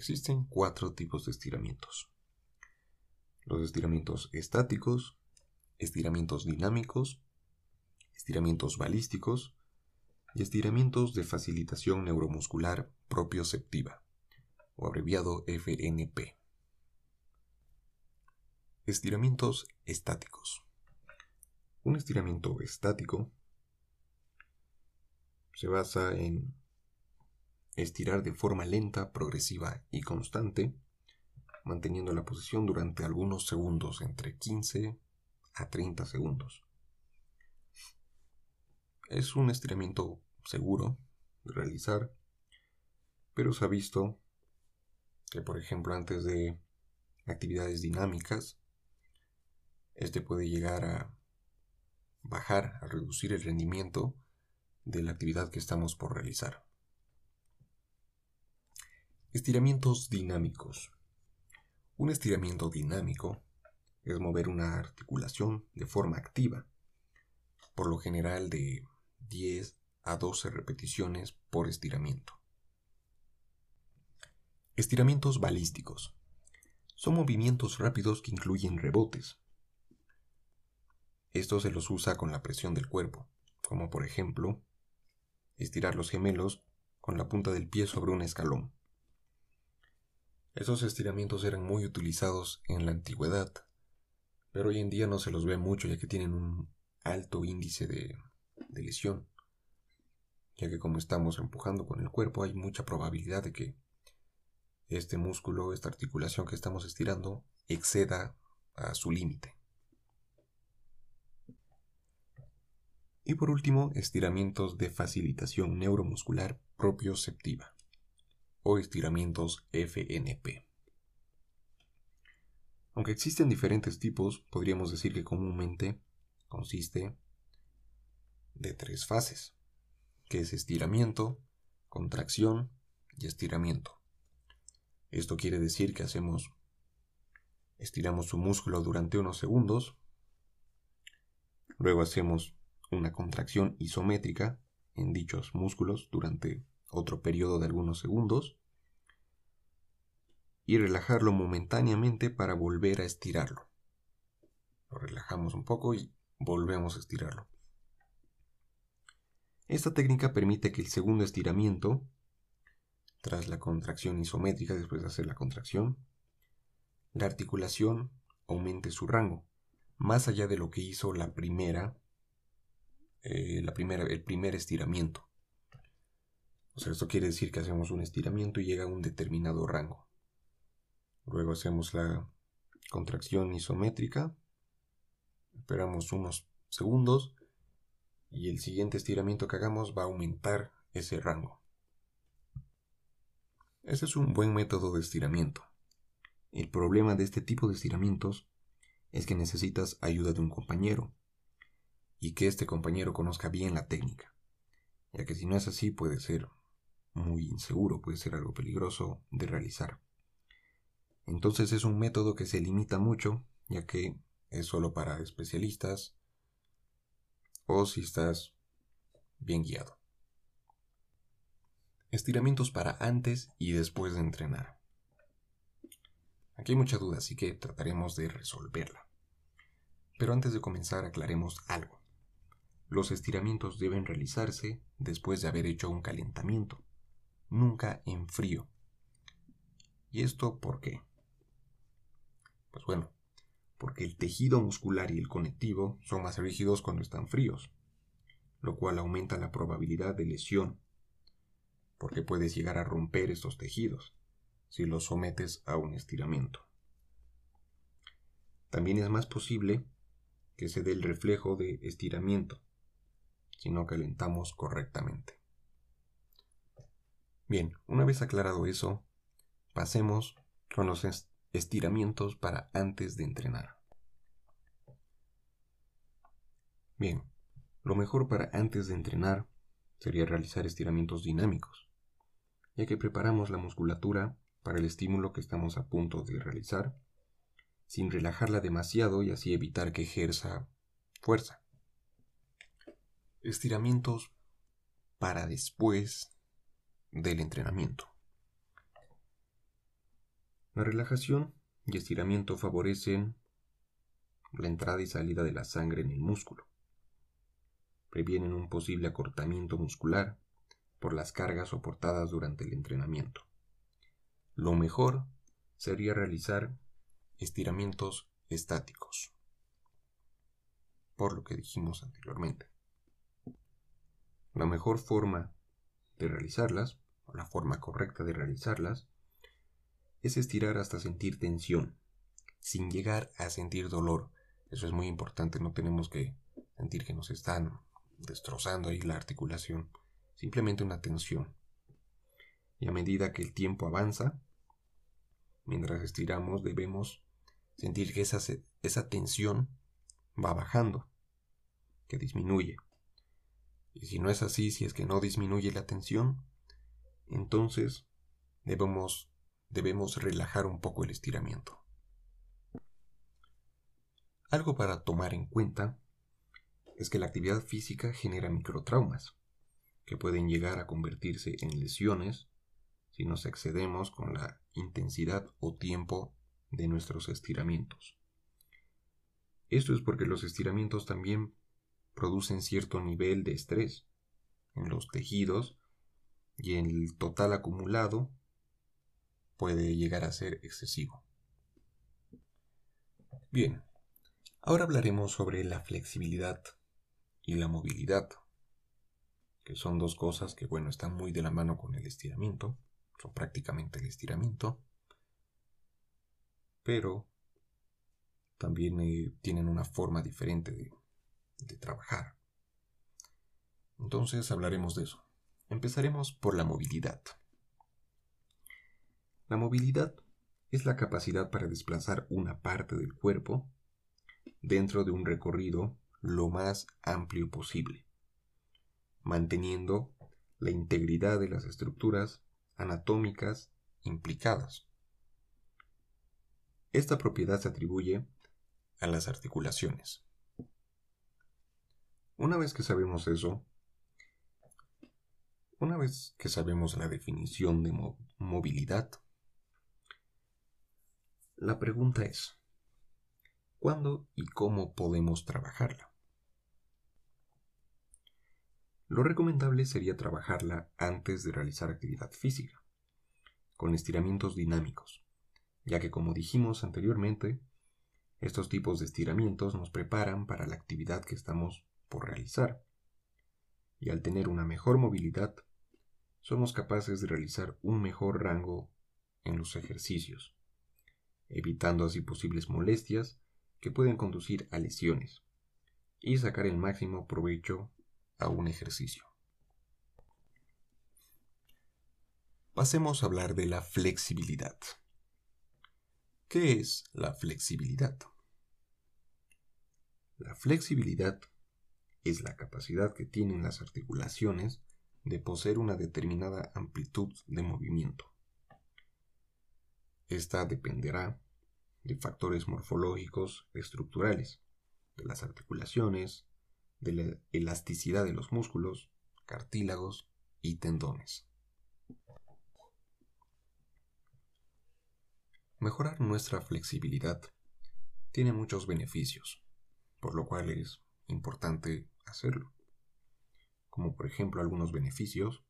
Existen cuatro tipos de estiramientos. Los estiramientos estáticos, estiramientos dinámicos, estiramientos balísticos y estiramientos de facilitación neuromuscular propioceptiva, o abreviado FNP. Estiramientos estáticos. Un estiramiento estático se basa en estirar de forma lenta, progresiva y constante, manteniendo la posición durante algunos segundos, entre 15 a 30 segundos. Es un estiramiento seguro de realizar, pero se ha visto que, por ejemplo, antes de actividades dinámicas, este puede llegar a bajar, a reducir el rendimiento de la actividad que estamos por realizar. Estiramientos dinámicos. Un estiramiento dinámico es mover una articulación de forma activa, por lo general de 10 a 12 repeticiones por estiramiento. Estiramientos balísticos. Son movimientos rápidos que incluyen rebotes. Esto se los usa con la presión del cuerpo, como por ejemplo estirar los gemelos con la punta del pie sobre un escalón. Esos estiramientos eran muy utilizados en la antigüedad, pero hoy en día no se los ve mucho ya que tienen un alto índice de, lesión, ya que como estamos empujando con el cuerpo hay mucha probabilidad de que este músculo, esta articulación que estamos estirando, exceda a su límite. Y por último, estiramientos de facilitación neuromuscular propioceptiva o estiramientos FNP. Aunque existen diferentes tipos, podríamos decir que comúnmente consiste de tres fases, que es estiramiento, contracción y estiramiento. Esto quiere decir que hacemos estiramos su músculo durante unos segundos, luego hacemos una contracción isométrica en dichos músculos durante otro periodo de algunos segundos y relajarlo momentáneamente para volver a estirarlo. Lo relajamos un poco y volvemos a estirarlo. Esta técnica permite que el segundo estiramiento, tras la contracción isométrica después de hacer la contracción, la articulación aumente su rango, más allá de lo que hizo la primera, eh, la primera el primer estiramiento. Esto quiere decir que hacemos un estiramiento y llega a un determinado rango. Luego hacemos la contracción isométrica. Esperamos unos segundos y el siguiente estiramiento que hagamos va a aumentar ese rango. Ese es un buen método de estiramiento. El problema de este tipo de estiramientos es que necesitas ayuda de un compañero y que este compañero conozca bien la técnica, ya que si no es así puede ser muy inseguro, puede ser algo peligroso de realizar. Entonces es un método que se limita mucho, ya que es solo para especialistas o si estás bien guiado. Estiramientos para antes y después de entrenar. Aquí hay mucha duda, así que trataremos de resolverla. Pero antes de comenzar aclaremos algo. Los estiramientos deben realizarse después de haber hecho un calentamiento nunca en frío. ¿Y esto por qué? Pues bueno, porque el tejido muscular y el conectivo son más rígidos cuando están fríos, lo cual aumenta la probabilidad de lesión, porque puedes llegar a romper estos tejidos si los sometes a un estiramiento. También es más posible que se dé el reflejo de estiramiento si no calentamos correctamente. Bien, una vez aclarado eso, pasemos con los estiramientos para antes de entrenar. Bien, lo mejor para antes de entrenar sería realizar estiramientos dinámicos, ya que preparamos la musculatura para el estímulo que estamos a punto de realizar, sin relajarla demasiado y así evitar que ejerza fuerza. Estiramientos para después del entrenamiento. La relajación y estiramiento favorecen la entrada y salida de la sangre en el músculo. Previenen un posible acortamiento muscular por las cargas soportadas durante el entrenamiento. Lo mejor sería realizar estiramientos estáticos, por lo que dijimos anteriormente. La mejor forma de realizarlas, o la forma correcta de realizarlas, es estirar hasta sentir tensión, sin llegar a sentir dolor. Eso es muy importante, no tenemos que sentir que nos están destrozando ahí la articulación, simplemente una tensión. Y a medida que el tiempo avanza, mientras estiramos, debemos sentir que esa, esa tensión va bajando, que disminuye. Y si no es así, si es que no disminuye la tensión, entonces debemos, debemos relajar un poco el estiramiento. Algo para tomar en cuenta es que la actividad física genera microtraumas, que pueden llegar a convertirse en lesiones si nos excedemos con la intensidad o tiempo de nuestros estiramientos. Esto es porque los estiramientos también producen cierto nivel de estrés en los tejidos y el total acumulado puede llegar a ser excesivo. Bien, ahora hablaremos sobre la flexibilidad y la movilidad, que son dos cosas que, bueno, están muy de la mano con el estiramiento, son prácticamente el estiramiento, pero también eh, tienen una forma diferente de, de trabajar. Entonces hablaremos de eso. Empezaremos por la movilidad. La movilidad es la capacidad para desplazar una parte del cuerpo dentro de un recorrido lo más amplio posible, manteniendo la integridad de las estructuras anatómicas implicadas. Esta propiedad se atribuye a las articulaciones. Una vez que sabemos eso, una vez que sabemos la definición de movilidad, la pregunta es, ¿cuándo y cómo podemos trabajarla? Lo recomendable sería trabajarla antes de realizar actividad física, con estiramientos dinámicos, ya que como dijimos anteriormente, estos tipos de estiramientos nos preparan para la actividad que estamos por realizar. Y al tener una mejor movilidad, somos capaces de realizar un mejor rango en los ejercicios, evitando así posibles molestias que pueden conducir a lesiones y sacar el máximo provecho a un ejercicio. Pasemos a hablar de la flexibilidad. ¿Qué es la flexibilidad? La flexibilidad es la capacidad que tienen las articulaciones de poseer una determinada amplitud de movimiento. Esta dependerá de factores morfológicos estructurales, de las articulaciones, de la elasticidad de los músculos, cartílagos y tendones. Mejorar nuestra flexibilidad tiene muchos beneficios, por lo cual es importante hacerlo. Como por ejemplo algunos beneficios,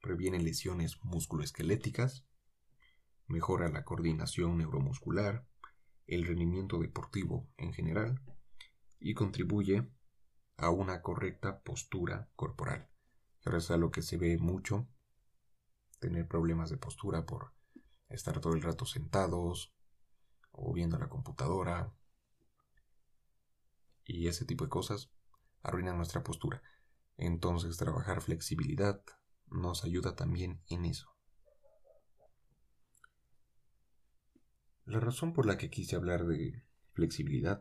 previene lesiones musculoesqueléticas, mejora la coordinación neuromuscular, el rendimiento deportivo en general y contribuye a una correcta postura corporal. Ahora es algo que se ve mucho, tener problemas de postura por estar todo el rato sentados o viendo la computadora y ese tipo de cosas arruinan nuestra postura. Entonces trabajar flexibilidad nos ayuda también en eso. La razón por la que quise hablar de flexibilidad,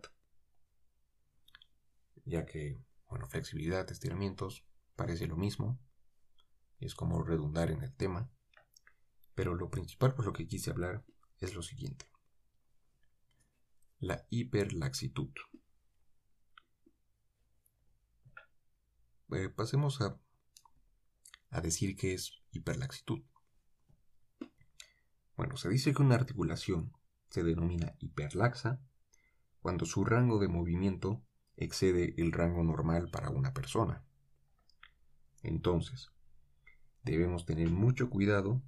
ya que, bueno, flexibilidad, estiramientos, parece lo mismo, es como redundar en el tema, pero lo principal por lo que quise hablar es lo siguiente. La hiperlaxitud. Eh, pasemos a, a decir que es hiperlaxitud. Bueno, se dice que una articulación se denomina hiperlaxa cuando su rango de movimiento excede el rango normal para una persona. Entonces, debemos tener mucho cuidado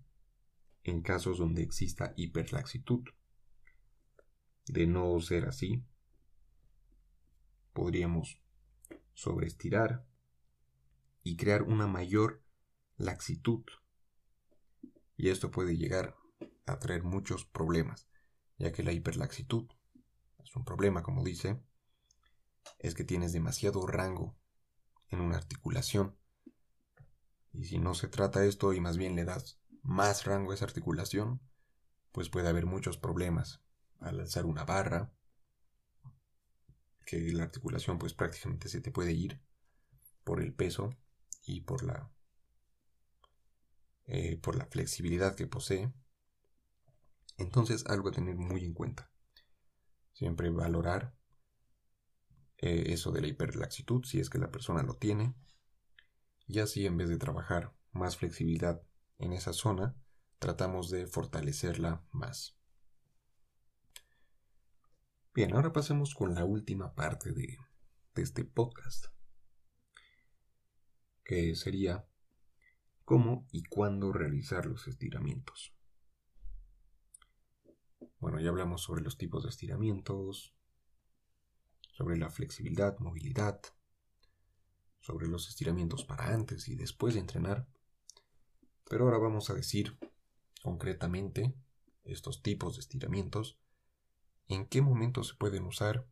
en casos donde exista hiperlaxitud. De no ser así, podríamos sobreestirar y crear una mayor laxitud. Y esto puede llegar a traer muchos problemas, ya que la hiperlaxitud es un problema, como dice, es que tienes demasiado rango en una articulación. Y si no se trata esto y más bien le das más rango a esa articulación, pues puede haber muchos problemas al alzar una barra, que la articulación pues prácticamente se te puede ir por el peso y por la eh, por la flexibilidad que posee entonces algo a tener muy en cuenta. Siempre valorar eh, eso de la hiperlaxitud si es que la persona lo tiene. Y así en vez de trabajar más flexibilidad en esa zona tratamos de fortalecerla más. Bien ahora pasemos con la última parte de este podcast que sería cómo y cuándo realizar los estiramientos. Bueno, ya hablamos sobre los tipos de estiramientos, sobre la flexibilidad, movilidad, sobre los estiramientos para antes y después de entrenar, pero ahora vamos a decir concretamente estos tipos de estiramientos, en qué momento se pueden usar,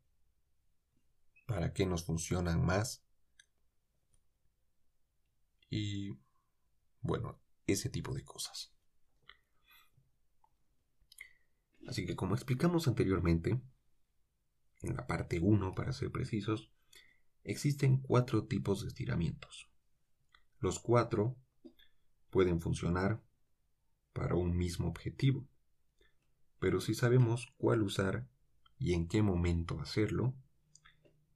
para qué nos funcionan más y bueno, ese tipo de cosas. Así que como explicamos anteriormente, en la parte 1 para ser precisos, existen cuatro tipos de estiramientos. Los cuatro pueden funcionar para un mismo objetivo, pero si sabemos cuál usar y en qué momento hacerlo,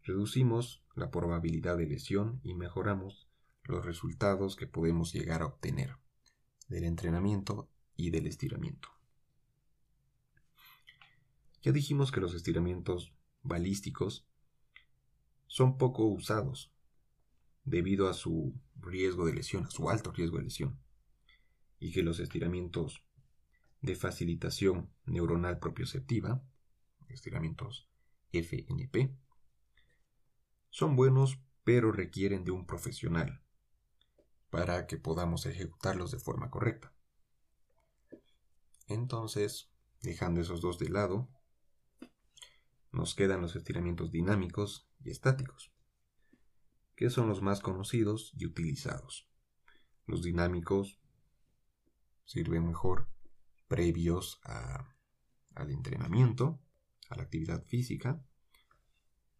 reducimos la probabilidad de lesión y mejoramos los resultados que podemos llegar a obtener del entrenamiento y del estiramiento. Ya dijimos que los estiramientos balísticos son poco usados debido a su riesgo de lesión, a su alto riesgo de lesión, y que los estiramientos de facilitación neuronal propioceptiva, estiramientos FNP, son buenos pero requieren de un profesional para que podamos ejecutarlos de forma correcta. Entonces, dejando esos dos de lado, nos quedan los estiramientos dinámicos y estáticos, que son los más conocidos y utilizados. Los dinámicos sirven mejor previos al entrenamiento, a la actividad física,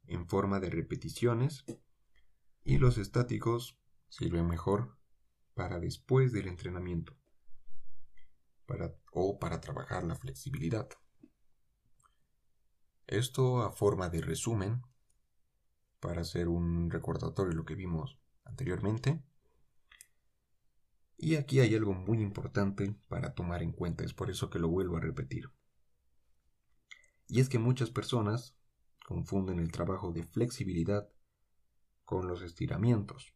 en forma de repeticiones, y los estáticos sirven mejor para después del entrenamiento para, o para trabajar la flexibilidad. Esto a forma de resumen, para hacer un recordatorio de lo que vimos anteriormente. Y aquí hay algo muy importante para tomar en cuenta, es por eso que lo vuelvo a repetir. Y es que muchas personas confunden el trabajo de flexibilidad con los estiramientos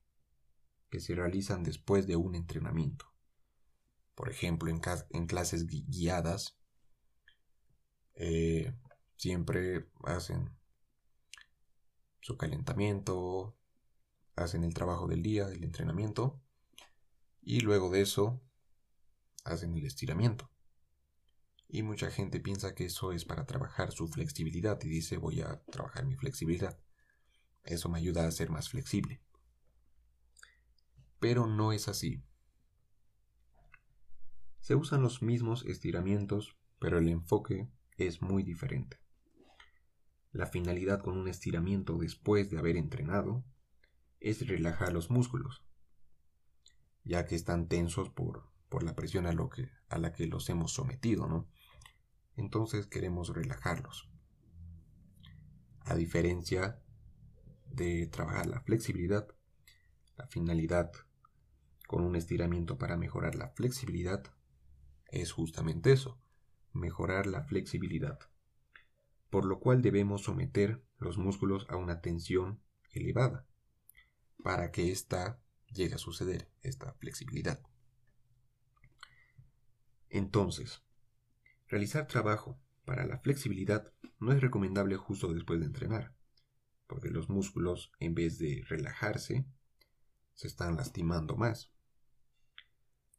que se realizan después de un entrenamiento. Por ejemplo, en, clases guiadas, eh, siempre hacen su calentamiento, hacen el trabajo del día, del entrenamiento, y luego de eso hacen el estiramiento. Y mucha gente piensa que eso es para trabajar su flexibilidad y dice voy a trabajar mi flexibilidad. Eso me ayuda a ser más flexible pero no es así. Se usan los mismos estiramientos, pero el enfoque es muy diferente. La finalidad con un estiramiento después de haber entrenado es relajar los músculos, ya que están tensos por, la presión a, que, a la que los hemos sometido, ¿no? Entonces queremos relajarlos. A diferencia de trabajar la flexibilidad, la finalidad con un estiramiento para mejorar la flexibilidad es justamente eso, mejorar la flexibilidad, por lo cual debemos someter los músculos a una tensión elevada para que ésta llegue a suceder, esta flexibilidad. Entonces, realizar trabajo para la flexibilidad no es recomendable justo después de entrenar, porque los músculos, en vez de relajarse, se están lastimando más.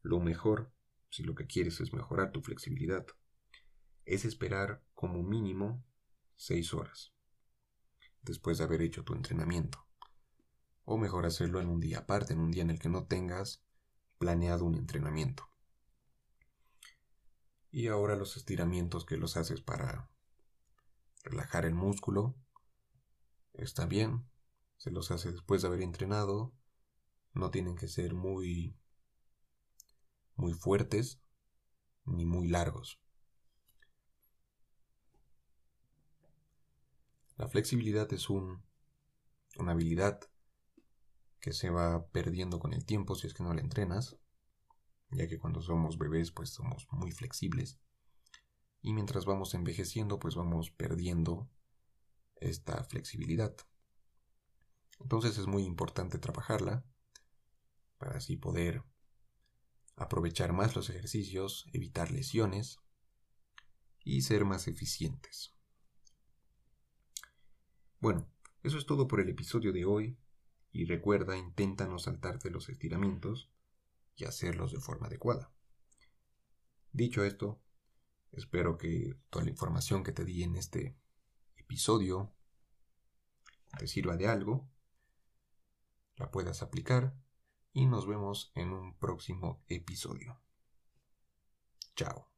Lo mejor, si lo que quieres es mejorar tu flexibilidad, es esperar como mínimo 6 horas después de haber hecho tu entrenamiento. O mejor hacerlo en un día aparte, en un día en el que no tengas planeado un entrenamiento. Y ahora los estiramientos que los haces para relajar el músculo, está bien, se los hace después de haber entrenado, no tienen que ser muy muy fuertes ni muy largos. La flexibilidad es un, una habilidad que se va perdiendo con el tiempo si es que no la entrenas, ya que cuando somos bebés pues somos muy flexibles y mientras vamos envejeciendo pues vamos perdiendo esta flexibilidad. Entonces es muy importante trabajarla para así poder aprovechar más los ejercicios, evitar lesiones y ser más eficientes. Bueno, eso es todo por el episodio de hoy y recuerda, intenta no saltarte los estiramientos y hacerlos de forma adecuada. Dicho esto, espero que toda la información que te di en este episodio te sirva de algo, la puedas aplicar y nos vemos en un próximo episodio. Chao.